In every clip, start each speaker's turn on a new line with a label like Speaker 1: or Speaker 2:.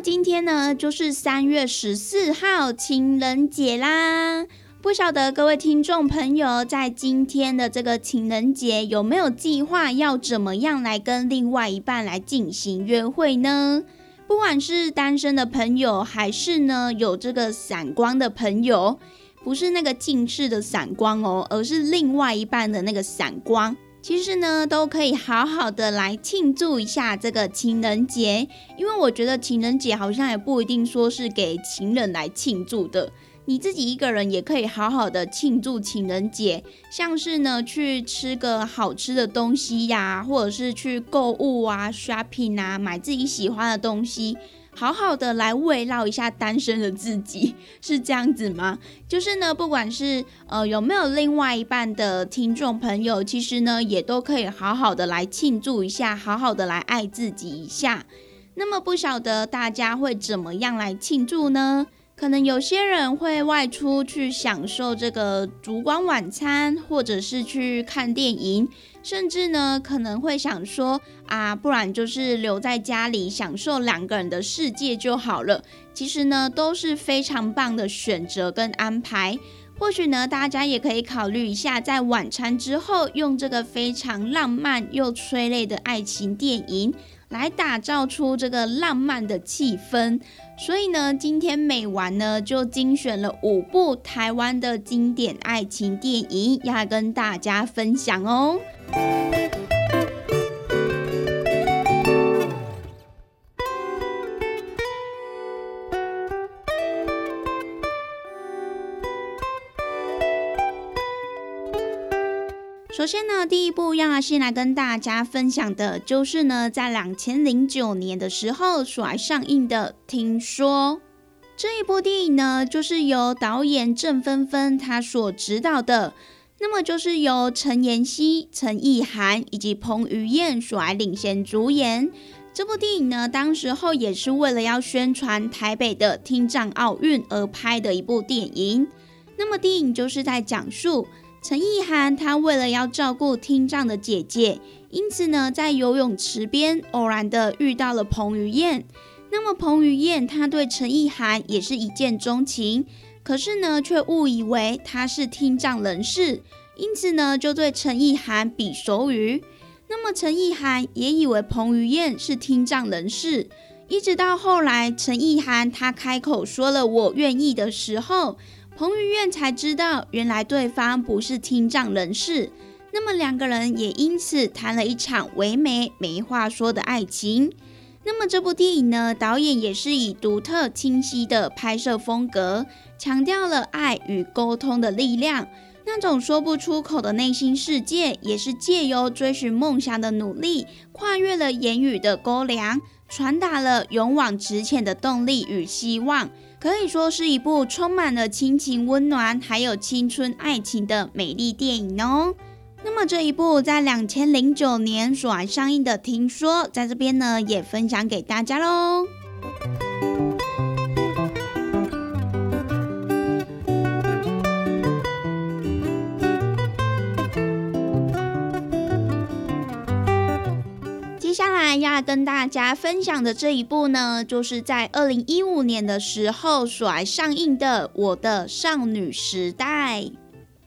Speaker 1: 今天呢，就是三月十四号情人节啦。不晓得各位听众朋友，在今天的这个情人节，有没有计划要怎么样来跟另外一半来进行约会呢？不管是单身的朋友，还是呢有这个闪光的朋友，不是那个近视的闪光哦，而是另外一半的那个闪光。其实呢，都可以好好的来庆祝一下这个情人节，因为我觉得情人节好像也不一定说是给情人来庆祝的，你自己一个人也可以好好的庆祝情人节，像是呢去吃个好吃的东西呀，或者是去购物啊、shopping 啊，买自己喜欢的东西。好好的来慰劳一下单身的自己，是这样子吗？就是呢，不管是呃有没有另外一半的听众朋友，其实呢也都可以好好的来庆祝一下，好好的来爱自己一下。那么不晓得大家会怎么样来庆祝呢？可能有些人会外出去享受这个烛光晚餐，或者是去看电影。甚至呢，可能会想说啊，不然就是留在家里享受两个人的世界就好了。其实呢，都是非常棒的选择跟安排。或许呢，大家也可以考虑一下，在晚餐之后，用这个非常浪漫又催泪的爱情电影。来打造出这个浪漫的气氛，所以呢，今天美完呢就精选了五部台湾的经典爱情电影，要跟大家分享哦。首先呢，第一部要先来跟大家分享的，就是呢，在两千零九年的时候所来上映的《听说》这一部电影呢，就是由导演郑芬芬她所指导的，那么就是由陈妍希、陈意涵以及彭于晏所来领衔主演。这部电影呢，当时候也是为了要宣传台北的听障奥运而拍的一部电影。那么电影就是在讲述。陈意涵，他为了要照顾听障的姐姐，因此呢，在游泳池边偶然的遇到了彭于晏。那么彭于晏他对陈意涵也是一见钟情，可是呢，却误以为他是听障人士，因此呢，就对陈意涵比手语。那么陈意涵也以为彭于晏是听障人士，一直到后来陈意涵他开口说了“我愿意”的时候。彭于晏才知道，原来对方不是听障人士，那么两个人也因此谈了一场唯美没话说的爱情。那么这部电影呢，导演也是以独特清晰的拍摄风格，强调了爱与沟通的力量。那种说不出口的内心世界，也是借由追寻梦想的努力，跨越了言语的沟梁，传达了勇往直前的动力与希望。可以说是一部充满了亲情温暖，还有青春爱情的美丽电影哦。那么这一部在两千零九年所上映的《听说》，在这边呢也分享给大家喽。跟大家分享的这一部呢，就是在二零一五年的时候所上映的《我的少女时代》。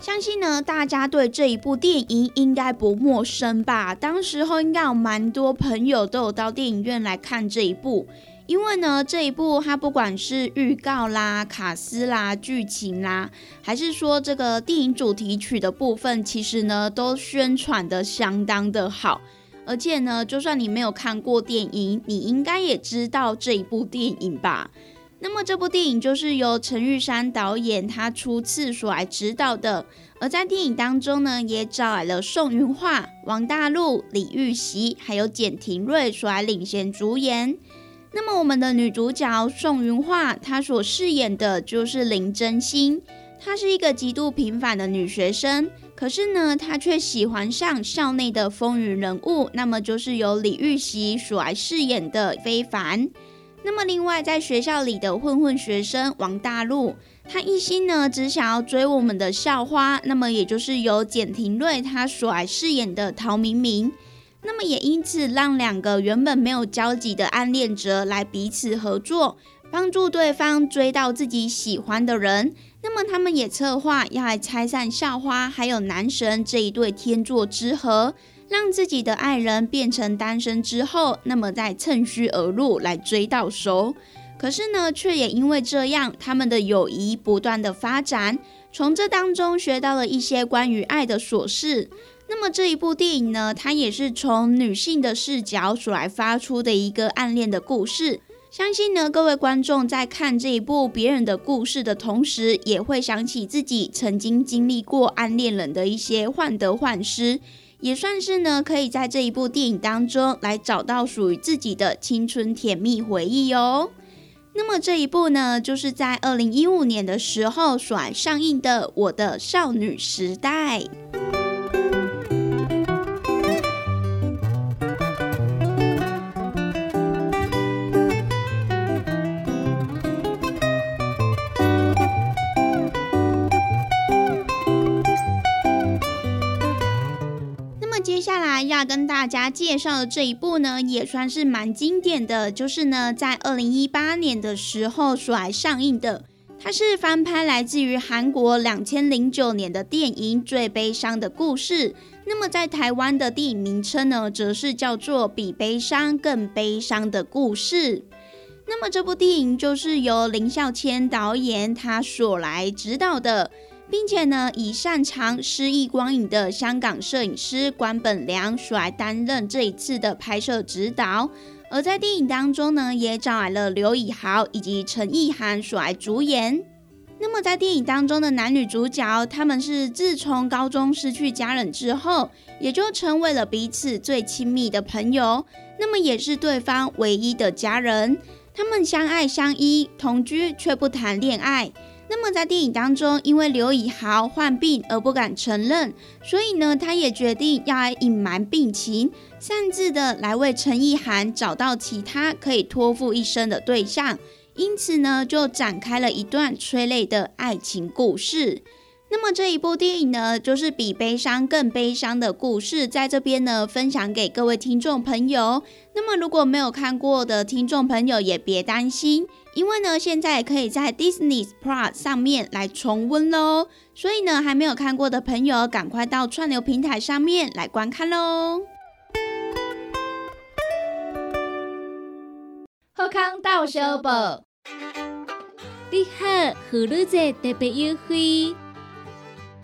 Speaker 1: 相信呢，大家对这一部电影应该不陌生吧？当时候应该有蛮多朋友都有到电影院来看这一部，因为呢，这一部它不管是预告啦、卡斯啦、剧情啦，还是说这个电影主题曲的部分，其实呢都宣传的相当的好。而且呢，就算你没有看过电影，你应该也知道这一部电影吧？那么这部电影就是由陈玉珊导演他初次所来指导的，而在电影当中呢，也找来了宋云桦、王大陆、李玉玺还有简廷瑞所来领衔主演。那么我们的女主角宋云桦，她所饰演的就是林真心，她是一个极度平凡的女学生。可是呢，他却喜欢上校内的风云人物，那么就是由李玉玺所来饰演的非凡。那么另外，在学校里的混混学生王大陆，他一心呢只想要追我们的校花，那么也就是由简廷瑞他所来饰演的陶明明。那么也因此让两个原本没有交集的暗恋者来彼此合作，帮助对方追到自己喜欢的人。那么他们也策划要来拆散校花还有男神这一对天作之合，让自己的爱人变成单身之后，那么再趁虚而入来追到手。可是呢，却也因为这样，他们的友谊不断的发展，从这当中学到了一些关于爱的琐事。那么这一部电影呢，它也是从女性的视角所来发出的一个暗恋的故事。相信呢，各位观众在看这一部别人的故事的同时，也会想起自己曾经经历过暗恋人的一些患得患失，也算是呢，可以在这一部电影当中来找到属于自己的青春甜蜜回忆哦。那么这一部呢，就是在二零一五年的时候所上映的《我的少女时代》。要跟大家介绍的这一部呢，也算是蛮经典的，就是呢，在二零一八年的时候所来上映的。它是翻拍来自于韩国两千零九年的电影《最悲伤的故事》。那么在台湾的电影名称呢，则是叫做《比悲伤更悲伤的故事》。那么这部电影就是由林孝谦导演他所来指导的。并且呢，以擅长诗意光影的香港摄影师关本良所来担任这一次的拍摄指导。而在电影当中呢，也找来了刘以豪以及陈意涵所来主演。那么在电影当中的男女主角，他们是自从高中失去家人之后，也就成为了彼此最亲密的朋友。那么也是对方唯一的家人。他们相爱相依，同居却不谈恋爱。那么在电影当中，因为刘以豪患病而不敢承认，所以呢，他也决定要来隐瞒病情，擅自的来为陈意涵找到其他可以托付一生的对象，因此呢，就展开了一段催泪的爱情故事。那么这一部电影呢，就是比悲伤更悲伤的故事，在这边呢，分享给各位听众朋友。那么如果没有看过的听众朋友，也别担心。因为呢，现在可以在 Disney Plus 上面来重温喽，所以呢，还没有看过的朋友，赶快到串流平台上面来观看喽。
Speaker 2: 好康到小宝，你好，妇女节特别优惠，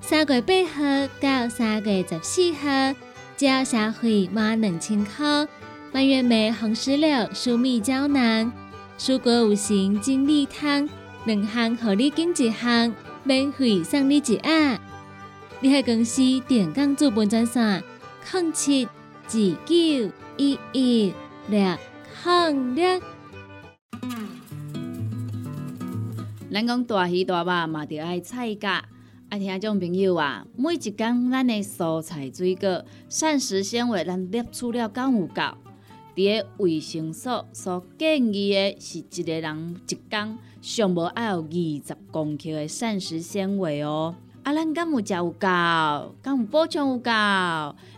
Speaker 2: 三月八号到三月十四号，只要消费满两千块。蔓越莓红石榴疏蜜胶囊、蔬果五行精力汤，两项合你拣一项，免费送你一盒。你喺公司电工资本专线：零七二九一一六零六。
Speaker 3: 咱讲大鱼大肉嘛，着爱菜价。啊，听众朋友啊，每一工咱的蔬菜水果、膳食纤维，咱摄取了够有够？伫个卫生所所建议的是一个人一工上无爱有二十公克的膳食纤维哦。啊，咱敢有食有够？敢有补充有够？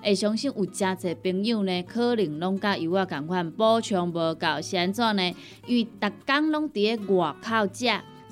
Speaker 3: 会相信有诚侪朋友呢，可能拢甲有我共款补充无够，是安怎呢？因为逐工拢伫个外口食。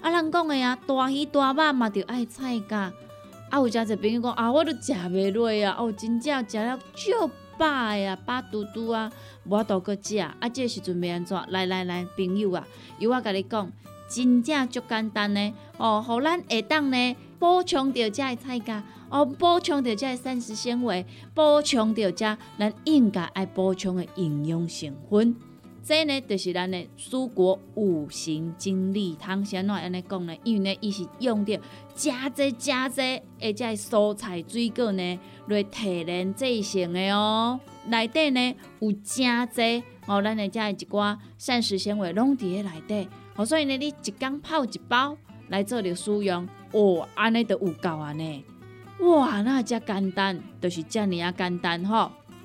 Speaker 3: 啊，人讲的啊，大鱼大肉嘛，着爱菜价。啊，有诚侪朋友讲啊，我都食袂落啊，哦，真正食了足饱的啊，饱嘟嘟啊，无度搁食。啊，这时阵要安怎？来来来，朋友啊，由我甲你讲，真正足简单呢。哦，互咱下当呢补充着遮的菜价，哦，补充着遮的膳食纤维，补充着遮咱应该爱补充的营养成分。这呢，就是咱的蔬果五行精力汤，先怎安尼讲呢？因为呢，伊是用着加济加济，而且蔬菜水果呢来提炼制成的哦。内底呢有加济哦，咱的遮一寡膳食纤维拢伫咧内底。哦，所以呢，你一缸泡一包来做着使用，哦，安尼就有够啊呢。哇，那遮简单，就是遮尔啊简单吼。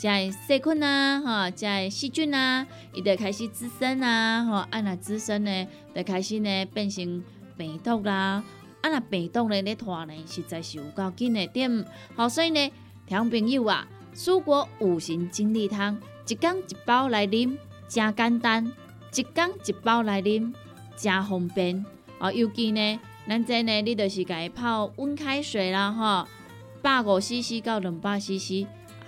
Speaker 3: 在细菌啊，哈，在细菌啊，伊就开始滋生啊，吼，啊那滋生呢，就开始呢变成病毒啦，啊那病毒呢咧拖呢，实在是有够紧的点，好，所以呢，听朋友啊，蔬果五行精力汤，一缸一包来啉，真简单，一缸一包来啉，真方便，哦，尤其呢，咱这呢，你就是家泡温开水啦，吼，百五 CC 到两百 CC。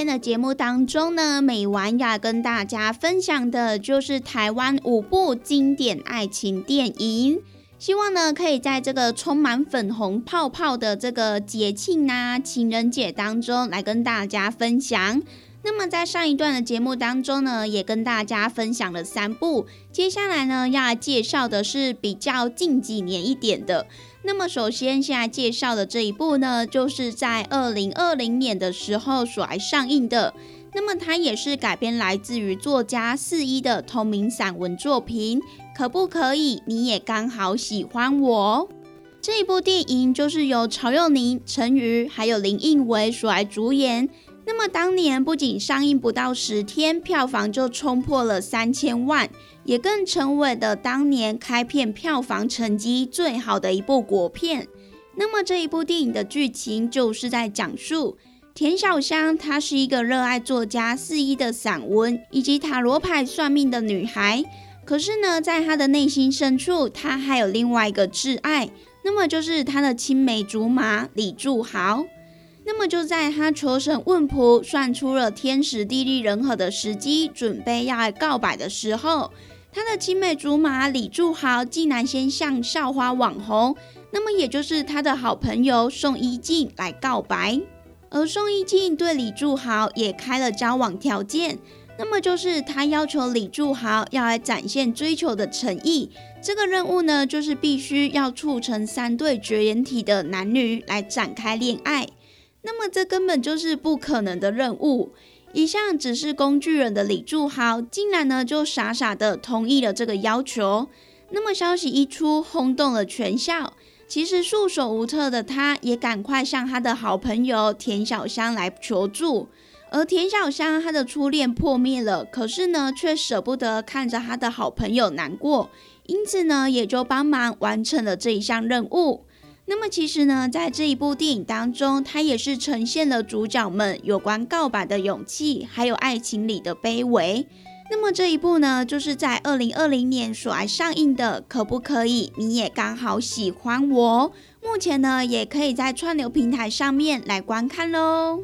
Speaker 1: 天的节目当中呢，美完要跟大家分享的就是台湾五部经典爱情电影，希望呢可以在这个充满粉红泡泡的这个节庆啊情人节当中来跟大家分享。那么在上一段的节目当中呢，也跟大家分享了三部，接下来呢要来介绍的是比较近几年一点的。那么，首先现在介绍的这一部呢，就是在二零二零年的时候所来上映的。那么，它也是改编来自于作家四一的同名散文作品。可不可以？你也刚好喜欢我。这一部电影就是由曹佑宁、陈瑜还有林应维所来主演。那么当年不仅上映不到十天，票房就冲破了三千万。也更成为了当年开片票房成绩最好的一部国片。那么这一部电影的剧情就是在讲述田小香，她是一个热爱作家四一的散文以及塔罗牌算命的女孩。可是呢，在她的内心深处，她还有另外一个挚爱，那么就是她的青梅竹马李柱豪。那么就在她求神问卜，算出了天时地利人和的时机，准备要告白的时候。他的青梅竹马李柱豪竟然先向校花网红，那么也就是他的好朋友宋一静来告白，而宋一静对李柱豪也开了交往条件，那么就是他要求李柱豪要来展现追求的诚意，这个任务呢就是必须要促成三对绝缘体的男女来展开恋爱，那么这根本就是不可能的任务。一向只是工具人的李柱豪，竟然呢就傻傻的同意了这个要求。那么消息一出，轰动了全校。其实束手无策的他，也赶快向他的好朋友田小香来求助。而田小香，她的初恋破灭了，可是呢，却舍不得看着他的好朋友难过，因此呢，也就帮忙完成了这一项任务。那么其实呢，在这一部电影当中，它也是呈现了主角们有关告白的勇气，还有爱情里的卑微。那么这一部呢，就是在二零二零年所来上映的，可不可以？你也刚好喜欢我。目前呢，也可以在串流平台上面来观看喽。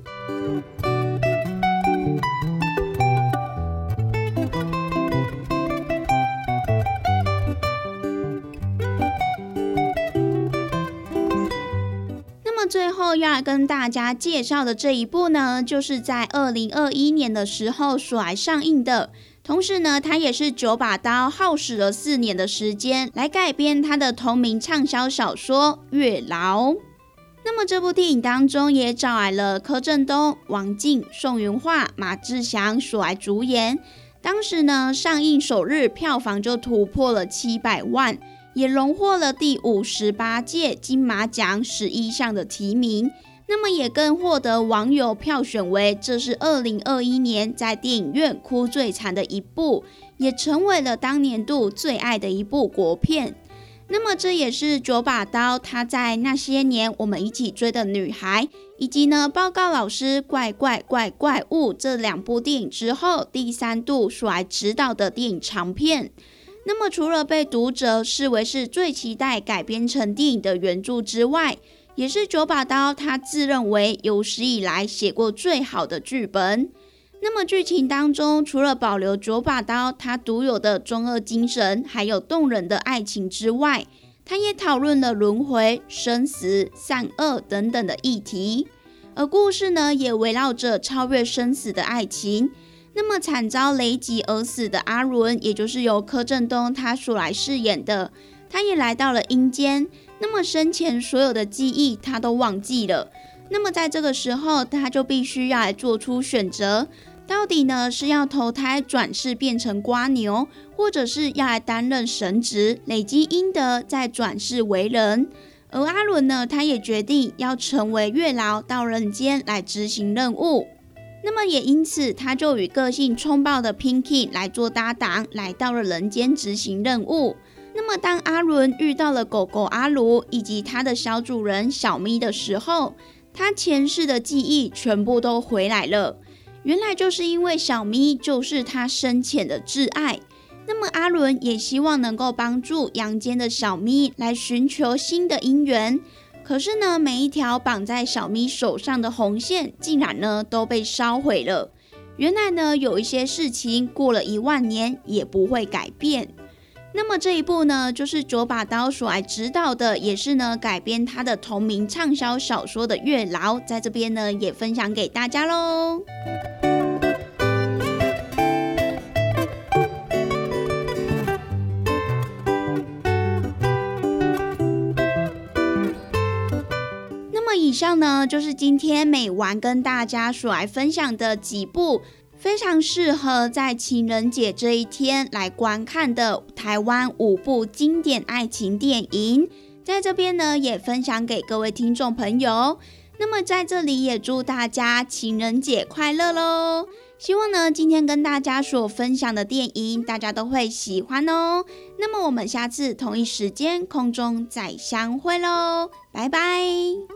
Speaker 1: 要跟大家介绍的这一部呢，就是在二零二一年的时候所上映的。同时呢，它也是九把刀耗时了四年的时间来改编它的同名畅销小说《月老》。那么这部电影当中也找来了柯震东、王静、宋云桦、马志祥所来主演。当时呢，上映首日票房就突破了七百万。也荣获了第五十八届金马奖十一项的提名，那么也更获得网友票选为这是二零二一年在电影院哭最惨的一部，也成为了当年度最爱的一部国片。那么这也是九把刀他在那些年我们一起追的女孩，以及呢报告老师怪怪怪怪物这两部电影之后，第三度所来指导的电影长片。那么除了被读者视为是最期待改编成电影的原著之外，也是九把刀他自认为有史以来写过最好的剧本。那么剧情当中，除了保留九把刀他独有的中二精神，还有动人的爱情之外，他也讨论了轮回、生死、善恶等等的议题。而故事呢，也围绕着超越生死的爱情。那么惨遭雷击而死的阿伦，也就是由柯震东他所来饰演的，他也来到了阴间。那么生前所有的记忆他都忘记了。那么在这个时候，他就必须要来做出选择，到底呢是要投胎转世变成瓜牛，或者是要来担任神职，累积阴德再转世为人。而阿伦呢，他也决定要成为月老，到人间来执行任务。那么也因此，他就与个性冲爆的 Pinky 来做搭档，来到了人间执行任务。那么当阿伦遇到了狗狗阿卢以及他的小主人小咪的时候，他前世的记忆全部都回来了，原来就是因为小咪就是他深浅的挚爱。那么阿伦也希望能够帮助阳间的小咪来寻求新的姻缘，可是呢，每一条绑在小咪手上的红线竟然呢都被烧毁了。原来呢，有一些事情过了一万年也不会改变。那么这一部呢，就是九把刀所来指导的，也是呢改编他的同名畅销小说的《月老》，在这边呢也分享给大家喽。上呢，就是今天美丸跟大家所来分享的几部。非常适合在情人节这一天来观看的台湾五部经典爱情电影，在这边呢也分享给各位听众朋友。那么在这里也祝大家情人节快乐喽！希望呢今天跟大家所分享的电影大家都会喜欢哦。那么我们下次同一时间空中再相会喽，拜拜。